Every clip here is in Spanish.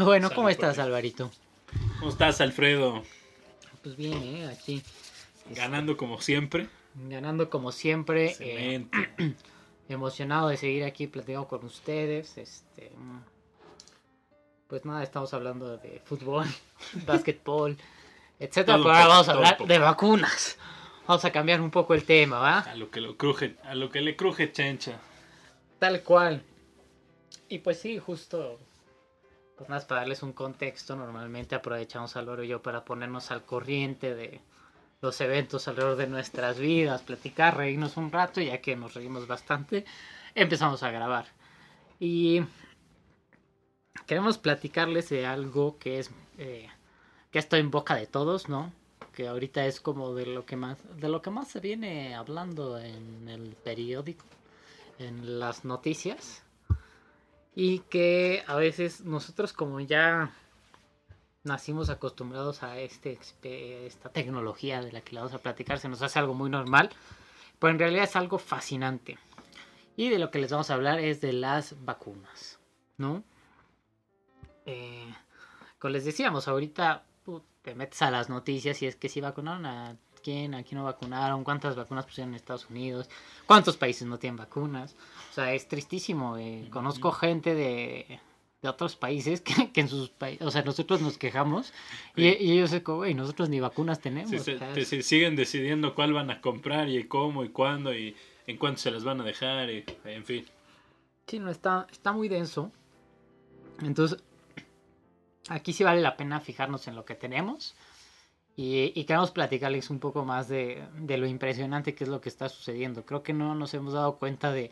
Pero bueno, Salud, ¿cómo estás. Alvarito? ¿Cómo estás, Alfredo? Pues bien, ¿eh? Aquí. Ganando como siempre. Ganando como siempre. eh, emocionado de seguir aquí platicando con ustedes. Este. Pues nada, estamos hablando de fútbol, básquetbol, etcétera. Pero ahora vamos a hablar de vacunas. Vamos a cambiar un poco el tema, ¿va? A lo que lo cruje, a lo que le cruje chencha. Tal cual. Y pues sí, justo. Pues más para darles un contexto, normalmente aprovechamos Álvaro y yo para ponernos al corriente de los eventos alrededor de nuestras vidas, platicar, reírnos un rato, ya que nos reímos bastante, empezamos a grabar. Y queremos platicarles de algo que es eh, que está en boca de todos, ¿no? Que ahorita es como de lo que más de lo que más se viene hablando en el periódico en las noticias y que a veces nosotros como ya nacimos acostumbrados a este expe- esta tecnología de la que le vamos a platicar se nos hace algo muy normal pero en realidad es algo fascinante. Y de lo que les vamos a hablar es de las vacunas no Eh, como les decíamos ahorita te metes a las noticias y es que si vacunaron a quién, a quién no vacunaron, cuántas vacunas pusieron en Estados Unidos, cuántos países no tienen vacunas. O sea, es tristísimo. eh. Conozco gente de, de otros países que, que en sus países, o sea, nosotros nos quejamos y, Sí. y ellos es como, güey, nosotros ni vacunas tenemos. Si se- te- si siguen decidiendo cuál van a comprar y cómo y cuándo y en cuánto se las van a dejar y en fin. Sí, no, está, está muy denso. Entonces, aquí sí vale la pena fijarnos en lo que tenemos. Y, y queremos platicarles un poco más de, de lo impresionante que es lo que está sucediendo. Creo que no nos hemos dado cuenta de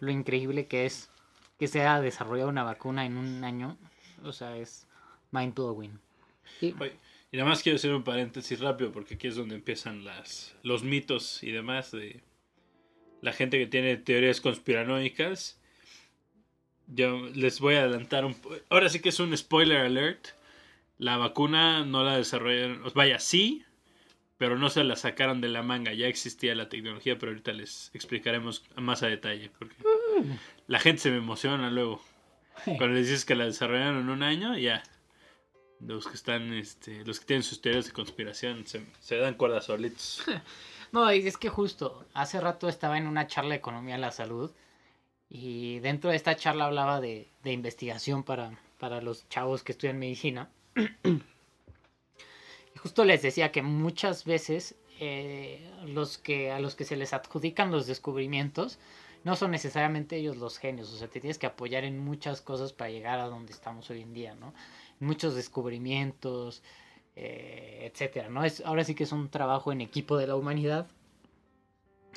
lo increíble que es que se haya desarrollado una vacuna en un año. O sea, es mind blowing. Y, Oye, Y nada más quiero hacer un paréntesis rápido porque aquí es donde empiezan las, los mitos y demás de la gente que tiene teorías conspiranoicas. Yo les voy a adelantar un... Ahora sí que es un spoiler alert. La vacuna no la desarrollaron... Vaya, sí, pero no se la sacaron de la manga. Ya existía la tecnología, pero ahorita les explicaremos más a detalle. Porque la gente se me emociona luego. Cuando les dices que la desarrollaron en un año, ya. Los que están, este, los que tienen sus teorías de conspiración se, se dan cuerdas solitos. No, es que justo hace rato estaba en una charla de economía de la salud y dentro de esta charla hablaba de, de investigación para, para los chavos que estudian medicina. Y justo les decía que muchas veces eh, los que, a los que se les adjudican los descubrimientos no son necesariamente ellos los genios, o sea, te tienes que apoyar en muchas cosas para llegar a donde estamos hoy en día, ¿no? Muchos descubrimientos, eh, etcétera, ¿no? Es, ahora sí que es un trabajo en equipo de la humanidad.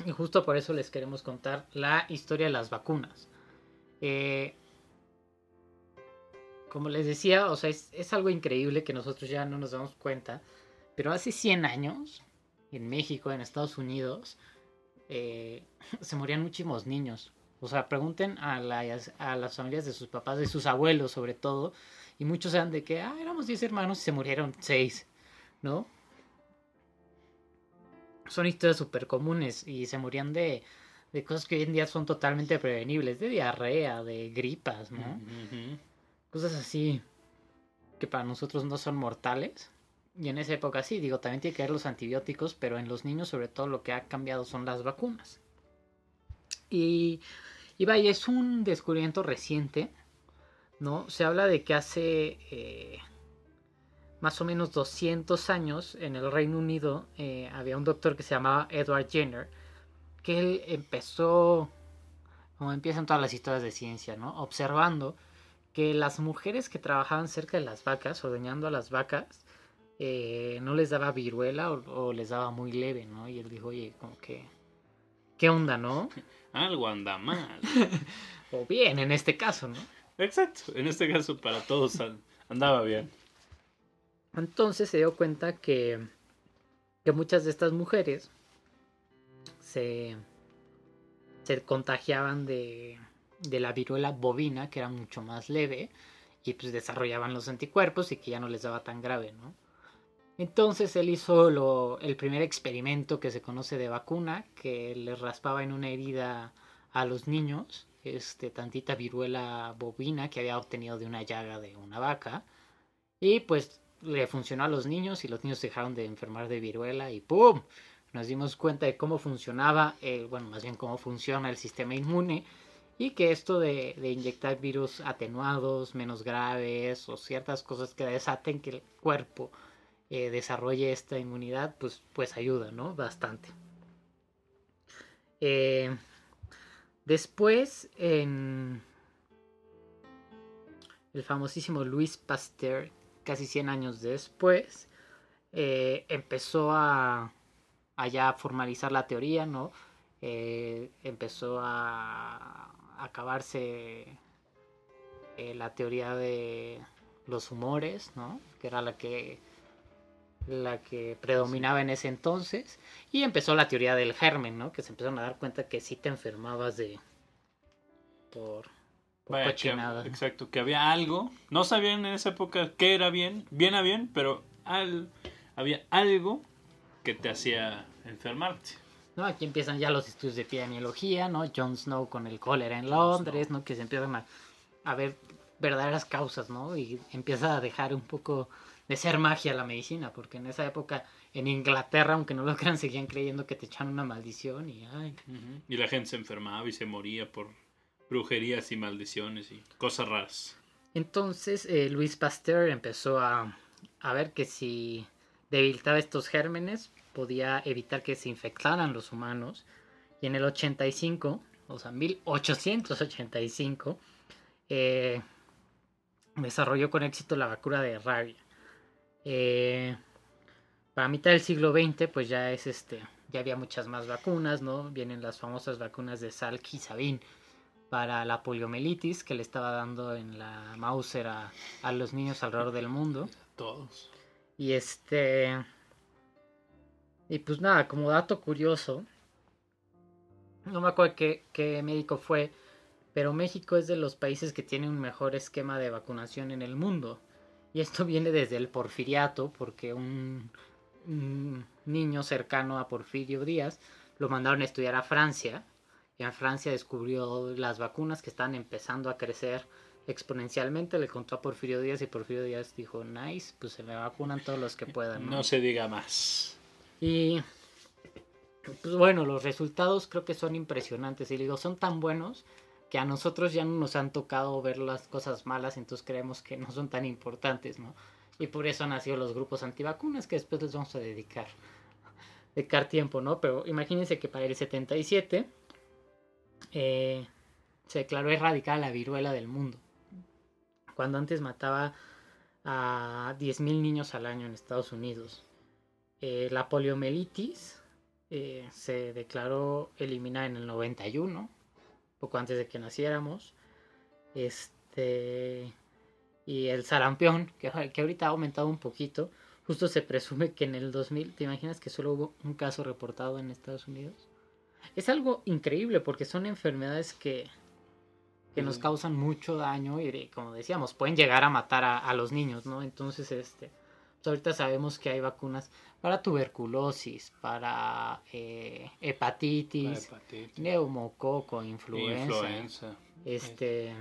Y justo por eso les queremos contar la historia de las vacunas. Eh, como les decía, o sea, es, es algo increíble que nosotros ya no nos damos cuenta. Pero hace 100 años, en México, en Estados Unidos, eh, se morían muchísimos niños. O sea, pregunten a las, a las familias de sus papás, de sus abuelos sobre todo, y muchos eran de que, ah, éramos 10 hermanos y se murieron 6, ¿no? Son historias súper comunes y se morían de, de cosas que hoy en día son totalmente prevenibles, de diarrea, de gripas, ¿no? Cosas así que para nosotros no son mortales. Y en esa época sí, digo, también tiene que ver los antibióticos, pero en los niños sobre todo lo que ha cambiado son las vacunas. Y, y vaya, es un descubrimiento reciente, ¿no? Se habla de que hace eh, más o menos 200 años en el Reino Unido eh, había un doctor que se llamaba Edward Jenner, que él empezó, como empiezan todas las historias de ciencia, ¿no? Observando que las mujeres que trabajaban cerca de las vacas, ordeñando a las vacas, eh, no les daba viruela o, o les daba muy leve, ¿no? Y él dijo, oye, como que, ¿qué onda, no? Algo anda mal. O bien, en este caso, ¿no? Exacto, en este caso para todos andaba bien. Entonces se dio cuenta que, que muchas de estas mujeres se, se contagiaban de, de la viruela bovina, que era mucho más leve, y pues desarrollaban los anticuerpos y que ya no les daba tan grave, ¿no? Entonces él hizo lo, el primer experimento que se conoce de vacuna, que le raspaba en una herida a los niños, este, tantita viruela bovina que había obtenido de una llaga de una vaca, y pues le funcionó a los niños y los niños dejaron de enfermar de viruela y ¡pum! Nos dimos cuenta de cómo funcionaba, eh, bueno, más bien cómo funciona el sistema inmune y que esto de, de, inyectar virus atenuados, menos graves o ciertas cosas que desaten que el cuerpo eh, desarrolle esta inmunidad, pues, pues ayuda, ¿no? Bastante. Eh, después, el famosísimo Luis Pasteur, casi 100 años después, eh, empezó a, a, ya formalizar la teoría, ¿no? empezó a acabarse eh, la teoría de los humores, ¿no? Que era la que la que predominaba en ese entonces y empezó la teoría del germen, ¿no? Que se empezaron a dar cuenta que si te enfermabas de por, por exacto, que había algo, no sabían en esa época qué era bien, bien a bien, pero había algo que te hacía enfermarte. ¿No? Aquí empiezan ya los estudios de epidemiología, ¿no? Jon Snow con el cólera en Londres, ¿no? Que se empiezan a, ver verdaderas causas, ¿no? Y empieza a dejar un poco de ser magia la medicina, porque en esa época en Inglaterra, aunque no lo crean, seguían creyendo que te echan una maldición y ay. Y la gente se enfermaba y se moría por brujerías y maldiciones y cosas raras. Entonces eh, Luis Pasteur empezó a, a ver que si debilitaba estos gérmenes, podía evitar que se infectaran los humanos. Y en el 85, o sea, 1885, eh, desarrolló con éxito la vacuna de rabia. Eh, para mitad del siglo XX, pues ya es este, ya había muchas más vacunas, ¿no? Vienen las famosas vacunas de Salk y Sabin para la poliomielitis que le estaba dando en la Mauser a, a los niños alrededor del mundo. Todos. Y este y pues nada, como dato curioso, no me acuerdo qué, médico fue, pero México es de los países que tiene un mejor esquema de vacunación en el mundo. Y esto viene desde el porfiriato, porque un, niño cercano a Porfirio Díaz lo mandaron a estudiar a Francia. Y en Francia descubrió las vacunas que están empezando a crecer exponencialmente. Le contó a Porfirio Díaz y Porfirio Díaz dijo, nice, pues se me vacunan todos los que puedan. no se diga más. Y pues bueno, los resultados creo que son impresionantes. Y digo, son tan buenos que a nosotros ya no nos han tocado ver las cosas malas, entonces creemos que no son tan importantes, ¿no? Y por eso han nacido los grupos antivacunas que después les vamos a dedicar, dedicar tiempo, ¿no? Pero imagínense que para el 77 eh, se declaró erradicada la viruela del mundo. Cuando antes mataba a 10.000 niños al año en Estados Unidos. Eh, la poliomielitis eh, se declaró eliminada en el 91, poco antes de que naciéramos. Este. Y el sarampión, que, que ahorita ha aumentado un poquito. Justo se presume que en el 2000, ¿te imaginas que solo hubo un caso reportado en Estados Unidos? Es algo increíble porque son enfermedades que, que nos causan mucho daño y como decíamos, pueden llegar a matar a, a los niños, ¿no? Entonces, este, ahorita sabemos que hay vacunas para tuberculosis, para eh, hepatitis, neumococo, influenza, este,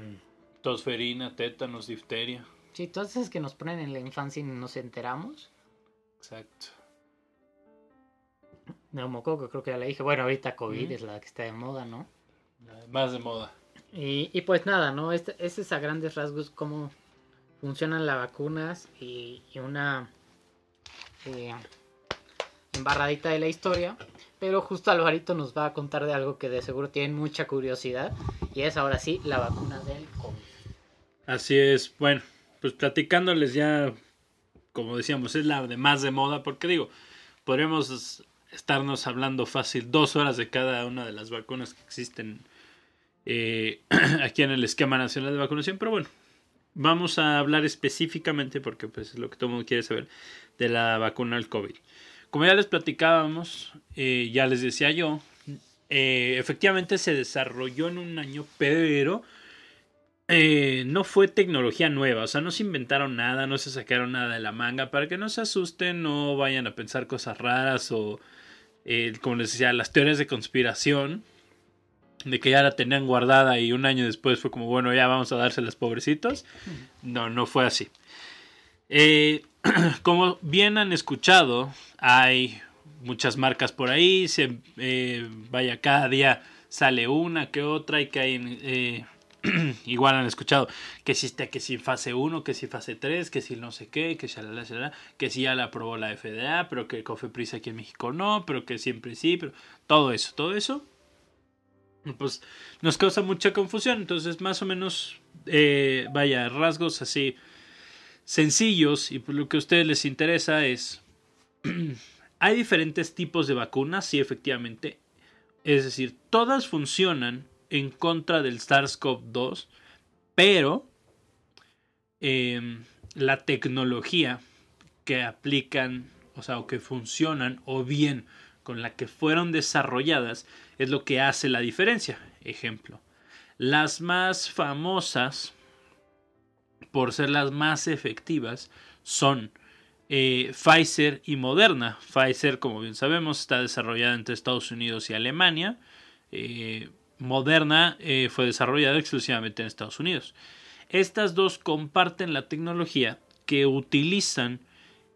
tosferina, tétanos, difteria. Sí, todas esas que nos ponen en la infancia y nos enteramos. Exacto. Neumococo, creo que ya le dije. Bueno, ahorita COVID es la que está de moda, ¿no? Más de moda. Y, y pues nada, ¿no? Este, este, es a grandes rasgos cómo funcionan las vacunas y, una eh, embarradita de la historia. Pero justo Alvarito nos va a contar de algo que de seguro tienen mucha curiosidad. Y es ahora sí la vacuna del COVID. Así es. Bueno, pues platicándoles ya, como decíamos, es la de más de moda. Porque digo, podríamos estarnos hablando fácil dos horas de cada una de las vacunas que existen eh, aquí en el esquema nacional de vacunación, pero bueno, vamos a hablar específicamente, porque pues es lo que todo el mundo quiere saber, de la vacuna al COVID. Como ya les platicábamos, eh, ya les decía yo, eh, efectivamente se desarrolló en un año, pero eh, no fue tecnología nueva, o sea, no se inventaron nada, no se sacaron nada de la manga, para que no se asusten, no vayan a pensar cosas raras o, eh, como les decía, las teorías de conspiración, de que ya la tenían guardada y un año después fue como, bueno, ya vamos a dárselas pobrecitos. No, no fue así. Eh, como bien han escuchado, hay muchas marcas por ahí, se, eh, vaya, cada día sale una que otra y que hay... Eh, igual han escuchado que si está que si fase 1, que si fase 3, que si no sé qué, que que si ya la aprobó la FDA, pero que Cofepris aquí en México no, pero que siempre sí, pero todo eso, todo eso pues nos causa mucha confusión. Entonces, más o menos, eh, vaya, rasgos así sencillos y por lo que a ustedes les interesa es, hay diferentes tipos de vacunas, sí, efectivamente. Es decir, todas funcionan en contra del SARS-CoV-2, pero eh, la tecnología que aplican, o sea, o que funcionan, o bien con la que fueron desarrolladas, es lo que hace la diferencia. Ejemplo, las más famosas, por ser las más efectivas, son eh, Pfizer y Moderna. Pfizer, como bien sabemos, está desarrollada entre Estados Unidos y Alemania. Eh, Moderna eh, fue desarrollada exclusivamente en Estados Unidos. Estas dos comparten la tecnología que utilizan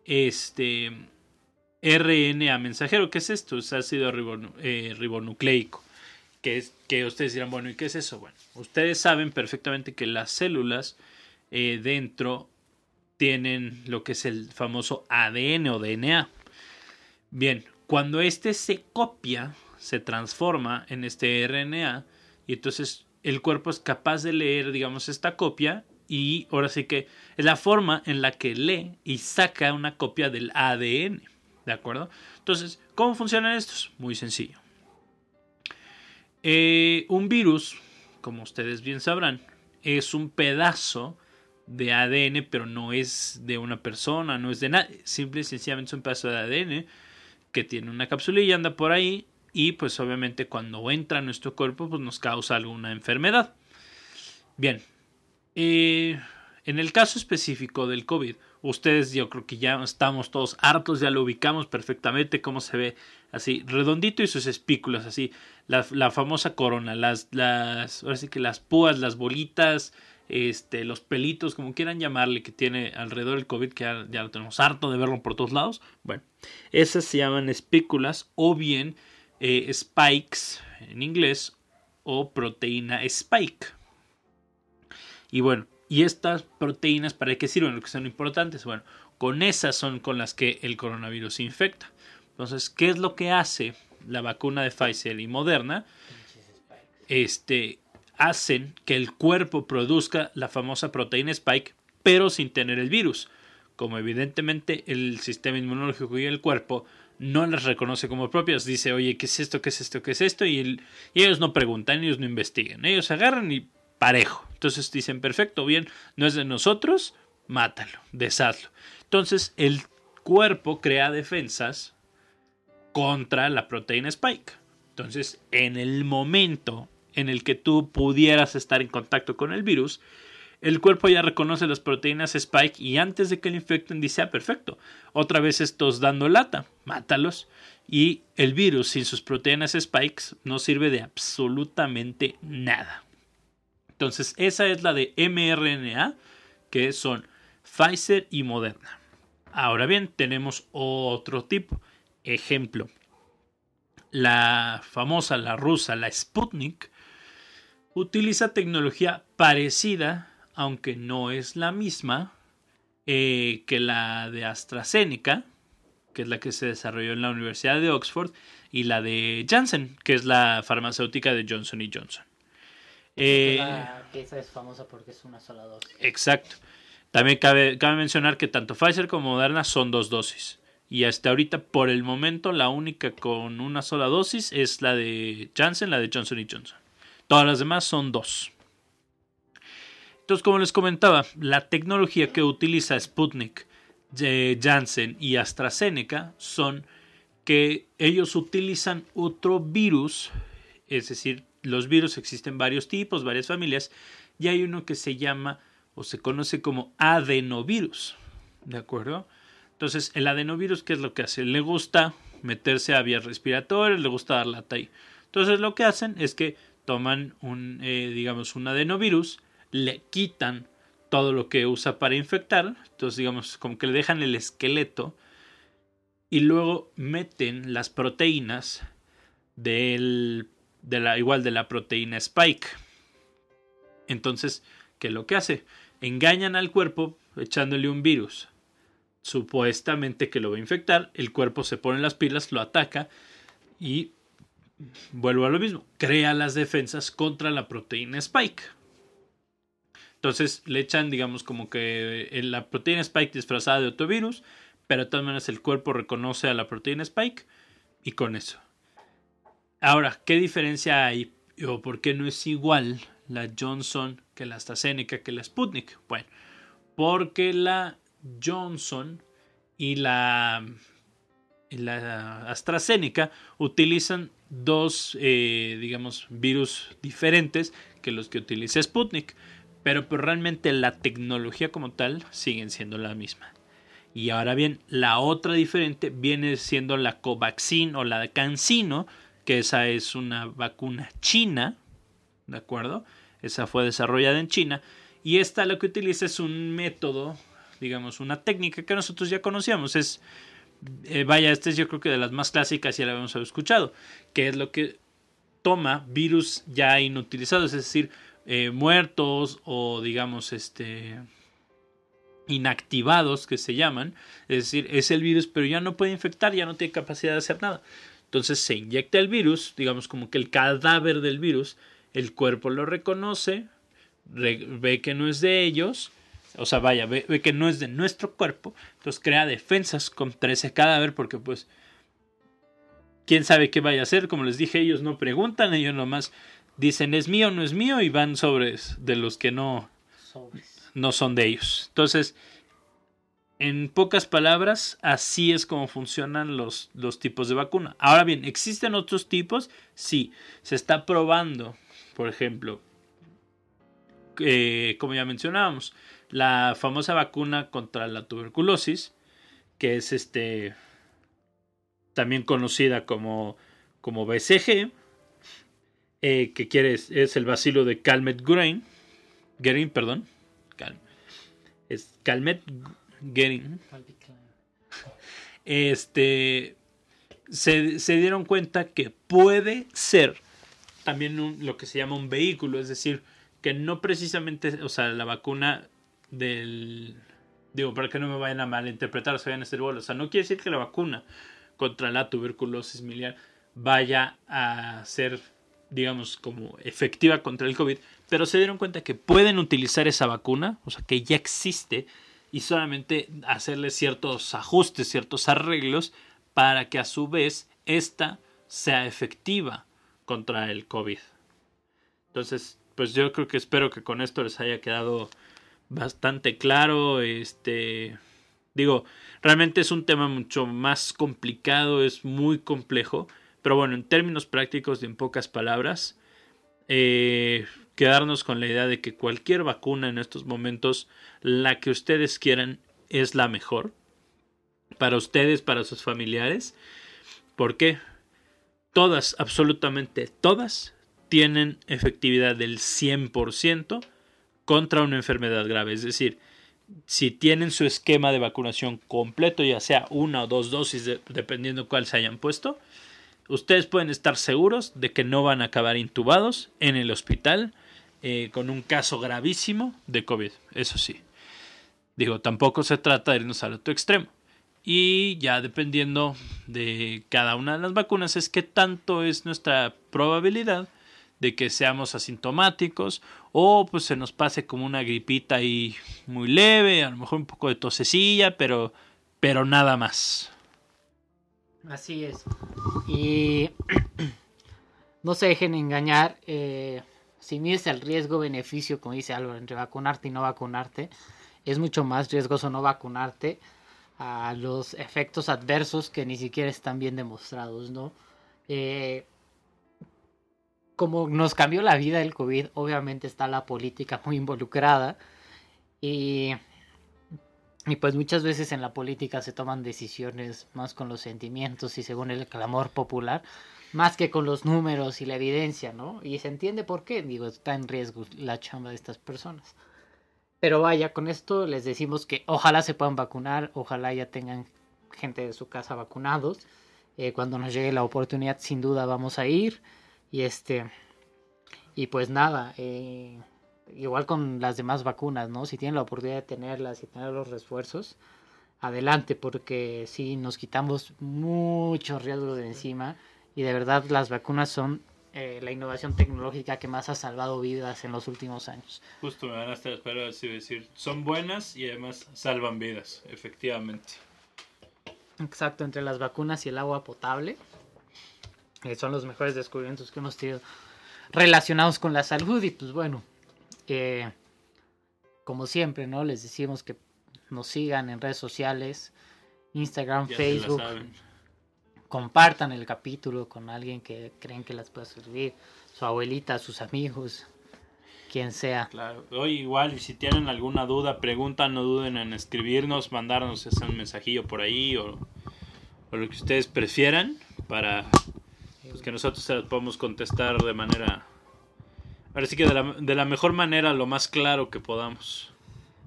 este RNA mensajero. ¿Qué es esto? Es ácido eh, ribonucleico. Que, es, que ustedes dirán, bueno, ¿y qué es eso? Bueno, ustedes saben perfectamente que las células eh, dentro tienen lo que es el famoso ADN o DNA. Bien, cuando este se copia, se transforma en este RNA y entonces el cuerpo es capaz de leer, digamos, esta copia y ahora sí que es la forma en la que lee y saca una copia del ADN. ¿De acuerdo? Entonces, ¿cómo funcionan estos? Muy sencillo. Eh, un virus, como ustedes bien sabrán, es un pedazo de ADN, pero no es de una persona, no es de nadie. Simple y sencillamente es un pedazo de ADN que tiene una capsulilla, anda por ahí y pues obviamente cuando entra a nuestro cuerpo pues nos causa alguna enfermedad. Bien, eh, en el caso específico del COVID, Ustedes yo creo que ya estamos todos hartos, ya lo ubicamos perfectamente, cómo se ve así, redondito y sus espículas, así, la, famosa corona, las, las, ahora sí que las púas, las bolitas, este, los pelitos, como quieran llamarle, que tiene alrededor el COVID, que ya, lo tenemos harto de verlo por todos lados. Bueno, esas se llaman espículas o bien eh, spikes en inglés o proteína spike. Y bueno, ¿Y estas proteínas para qué sirven? Lo que son importantes. Bueno, con esas son con las que el coronavirus infecta. Entonces, ¿qué es lo que hace la vacuna de Pfizer y Moderna? Este, hacen que el cuerpo produzca la famosa proteína spike, pero sin tener el virus. Como evidentemente el sistema inmunológico y el cuerpo no las reconoce como propias, dice, oye, ¿qué es esto? ¿Qué es esto? ¿Qué es esto? Y, y ellos no preguntan, ellos no investigan, ellos agarran y parejo. Entonces dicen, perfecto, bien, no es de nosotros, mátalo, deshazlo. Entonces el cuerpo crea defensas contra la proteína spike. Entonces, en el momento en el que tú pudieras estar en contacto con el virus, el cuerpo ya reconoce las proteínas spike y antes de que le infecten dice, ah, perfecto, otra vez estos dando lata, mátalos. Y el virus sin sus proteínas spikes no sirve de absolutamente nada. Entonces, esa es la de mRNA, que son Pfizer y Moderna. Ahora bien, tenemos otro tipo. Ejemplo, la famosa, la rusa, la Sputnik, utiliza tecnología parecida, aunque no es la misma, eh, que la de AstraZeneca, que es la que se desarrolló en la Universidad de Oxford, y la de Janssen, que es la farmacéutica de Johnson Johnson. Eh, la pieza es famosa porque es una sola dosis. Exacto. También cabe, cabe mencionar que tanto Pfizer como Moderna son dos dosis. Y hasta ahorita, por el momento, la única con una sola dosis es la de Janssen, la de Johnson Johnson. Todas las demás son dos. Entonces, como les comentaba, la tecnología que utiliza Sputnik, eh, Janssen y AstraZeneca son que ellos utilizan otro virus, es decir, los virus existen varios tipos, varias familias, y hay uno que se llama o se conoce como adenovirus, ¿de acuerdo? Entonces, el adenovirus, ¿qué es lo que hace? Le gusta meterse a vías respiratorias, le gusta dar lata ahí. Entonces, lo que hacen es que toman un, eh, digamos, un adenovirus, le quitan todo lo que usa para infectar, entonces digamos como que le dejan el esqueleto y luego meten las proteínas del, de la, igual de la proteína Spike. Entonces, ¿qué es lo que hace? Engañan al cuerpo echándole un virus, supuestamente que lo va a infectar, el cuerpo se pone las pilas, lo ataca y vuelvo a lo mismo, crea las defensas contra la proteína Spike. Entonces le echan, digamos, como que eh, la proteína Spike disfrazada de otro virus, pero de todas maneras el cuerpo reconoce a la proteína Spike y con eso. Ahora, ¿qué diferencia hay o por qué no es igual la Johnson que la AstraZeneca que la Sputnik? Bueno, porque la Johnson y la, la AstraZeneca utilizan dos, eh, digamos, virus diferentes que los que utiliza Sputnik. Pero, pues, realmente la tecnología como tal siguen siendo la misma. Y ahora bien, la otra diferente viene siendo la Covaxin o la de CanSino, que esa es una vacuna china, ¿de acuerdo? Esa fue desarrollada en China. Y esta lo que utiliza es un método, digamos, una técnica que nosotros ya conocíamos. Es, eh, vaya, esta es yo creo que de las más clásicas, ya la habíamos escuchado, que es lo que toma virus ya inutilizados, es decir, eh, muertos o digamos este inactivados que se llaman, es decir, es el virus pero ya no puede infectar, ya no tiene capacidad de hacer nada. Entonces se inyecta el virus, digamos como que el cadáver del virus, el cuerpo lo reconoce, ve que no es de ellos, o sea, vaya, ve, ve, que no es de nuestro cuerpo, entonces crea defensas contra ese cadáver porque pues quién sabe qué vaya a hacer, como les dije, ellos no preguntan, ellos nomás dicen es mío, no es mío y van sobres de los que no, no son de ellos. Entonces, en pocas palabras, así es como funcionan los, los tipos de vacuna. Ahora bien, ¿existen otros tipos? Sí, se está probando, por ejemplo, eh, como ya mencionábamos, la famosa vacuna contra la tuberculosis, que es este también conocida como, como BCG, eh, que quiere es, el vacilo de Calmet Grain. Perdón. es Calmet Gerin. Este. Se, se, dieron cuenta que puede ser también lo que se llama un vehículo, es decir, que no precisamente, o sea, la vacuna del. Digo, para que no me vayan a malinterpretar, se vayan a hacer bolas. O sea, no quiere decir que la vacuna contra la tuberculosis miliar vaya a ser digamos, como efectiva contra el COVID, pero se dieron cuenta que pueden utilizar esa vacuna, o sea, que ya existe, y solamente hacerle ciertos ajustes, ciertos arreglos, para que a su vez esta sea efectiva contra el COVID. Entonces, pues yo creo que espero que con esto les haya quedado bastante claro. Este, digo, realmente es un tema mucho más complicado, es muy complejo pero bueno, en términos prácticos y en pocas palabras, eh, quedarnos con la idea de que cualquier vacuna en estos momentos, la que ustedes quieran, es la mejor. Para ustedes, para sus familiares. ¿Por qué? Todas, absolutamente todas, tienen efectividad del 100% contra una enfermedad grave. Es decir, si tienen su esquema de vacunación completo, ya sea una o dos dosis, dependiendo cuál se hayan puesto, ustedes pueden estar seguros de que no van a acabar intubados en el hospital eh, con un caso gravísimo de COVID. Eso sí. Digo, tampoco se trata de irnos al otro extremo. Y ya dependiendo de cada una de las vacunas es que tanto es nuestra probabilidad de que seamos asintomáticos o pues se nos pase como una gripita ahí muy leve, a lo mejor un poco de tosecilla, pero, pero nada más. Así es. Y no se dejen engañar. Eh, si mides el riesgo-beneficio, como dice Álvaro, entre vacunarte y no vacunarte, es mucho más riesgoso no vacunarte a los efectos adversos que ni siquiera están bien demostrados, ¿no? Eh, como nos cambió la vida el COVID, obviamente está la política muy involucrada y, y pues muchas veces en la política se toman decisiones más con los sentimientos y según el clamor popular, más que con los números y la evidencia, ¿no? Y se entiende por qué, digo, está en riesgo la chamba de estas personas. Pero vaya, con esto les decimos que ojalá se puedan vacunar, ojalá ya tengan gente de su casa vacunados. Eh, cuando nos llegue la oportunidad, sin duda vamos a ir. Y este. Y pues nada, eh, igual con las demás vacunas, ¿no? Si tienen la oportunidad de tenerlas y tener los refuerzos, adelante, porque sí, nos quitamos mucho riesgo de encima. Y de verdad, las vacunas son eh, la innovación tecnológica que más ha salvado vidas en los últimos años. Justo me van a estar esperando así decir, son buenas y además salvan vidas, efectivamente. Exacto, entre las vacunas y el agua potable. Eh, son los mejores descubrimientos que hemos tenido relacionados con la salud y pues bueno, eh, como siempre, ¿no? Les decimos que nos sigan en redes sociales, Instagram, Ya Facebook. Compartan el capítulo con alguien que creen que las pueda servir, su abuelita, sus amigos, quien sea. Claro. Oye, igual, y si tienen alguna duda, pregunta, no duden en escribirnos, mandarnos ese mensajillo por ahí o, o lo que ustedes prefieran para pues, que nosotros se las podamos contestar de manera... Ahora sí que de la, de la mejor manera, lo más claro que podamos.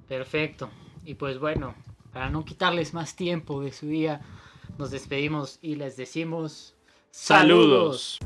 Perfecto. Y pues bueno, para no quitarles más tiempo de su día, nos despedimos y les decimos Saludos.